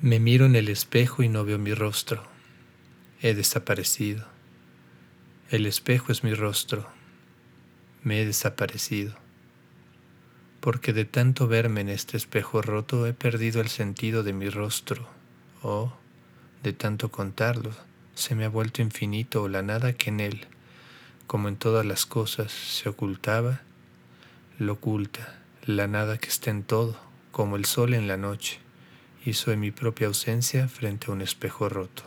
Me miro en el espejo y no veo mi rostro. He desaparecido. El espejo es mi rostro. Me he desaparecido. Porque de tanto verme en este espejo roto he perdido el sentido de mi rostro. O, de tanto contarlo, se me ha vuelto infinito la nada que en él como en todas las cosas, se ocultaba, lo oculta, la nada que está en todo, como el sol en la noche, y soy mi propia ausencia frente a un espejo roto.